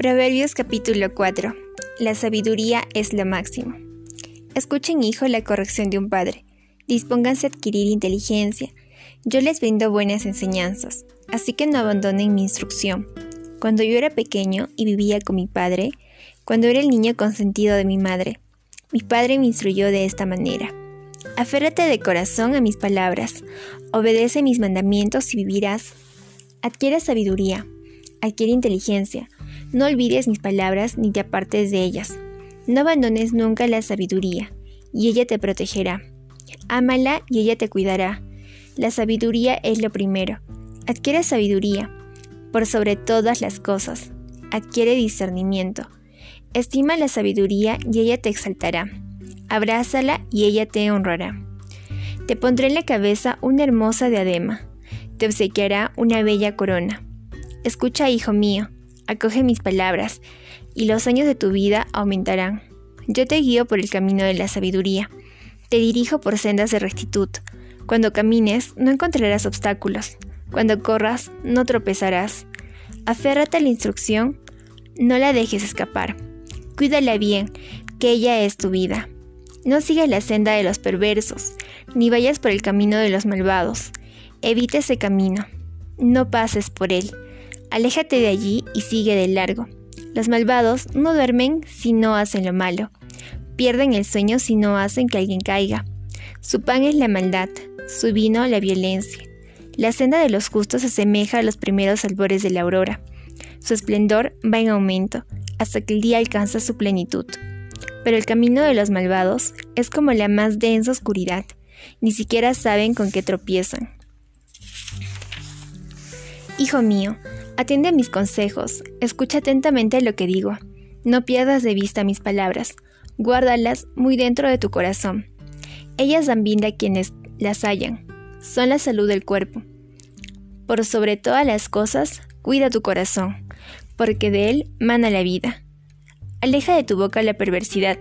Proverbios capítulo 4. La sabiduría es lo máximo. Escuchen, hijo, la corrección de un padre. Dispónganse a adquirir inteligencia. Yo les brindo buenas enseñanzas, así que no abandonen mi instrucción. Cuando yo era pequeño y vivía con mi padre, cuando era el niño consentido de mi madre, mi padre me instruyó de esta manera. Aférrate de corazón a mis palabras, obedece mis mandamientos y vivirás. Adquiere sabiduría, adquiere inteligencia, no olvides mis palabras ni te apartes de ellas. No abandones nunca la sabiduría, y ella te protegerá. Ámala y ella te cuidará. La sabiduría es lo primero. Adquiere sabiduría, por sobre todas las cosas. Adquiere discernimiento. Estima la sabiduría y ella te exaltará. Abrázala y ella te honrará. Te pondré en la cabeza una hermosa diadema. Te obsequiará una bella corona. Escucha, hijo mío, acoge mis palabras, y los años de tu vida aumentarán. Yo te guío por el camino de la sabiduría, te dirijo por sendas de rectitud. Cuando camines, no encontrarás obstáculos. Cuando corras, no tropezarás. Aférrate a la instrucción, no la dejes escapar. Cuídala bien, que ella es tu vida. No sigas la senda de los perversos, ni vayas por el camino de los malvados. Evita ese camino. No pases por él Aléjate de allí y sigue de largo. Los malvados no duermen si no hacen lo malo. Pierden el sueño si no hacen que alguien caiga. Su pan es la maldad, su vino la violencia. La senda de los justos se asemeja a los primeros albores de la aurora. Su esplendor va en aumento hasta que el día alcanza su plenitud. Pero el camino de los malvados es como la más densa oscuridad. Ni siquiera saben con qué tropiezan. Hijo mío, Atiende a mis consejos, escucha atentamente lo que digo. No pierdas de vista mis palabras, guárdalas muy dentro de tu corazón. Ellas dan vida a quienes las hallan, son la salud del cuerpo. Por sobre todas las cosas, cuida tu corazón, porque de él mana la vida. Aleja de tu boca la perversidad,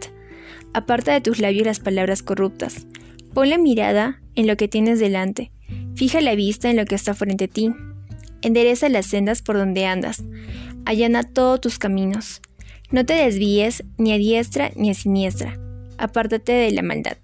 aparta de tus labios las palabras corruptas. Pon la mirada en lo que tienes delante, fija la vista en lo que está frente a ti Endereza las sendas por donde andas, allana todos tus caminos. No te desvíes ni a diestra ni a siniestra. Apártate de la maldad.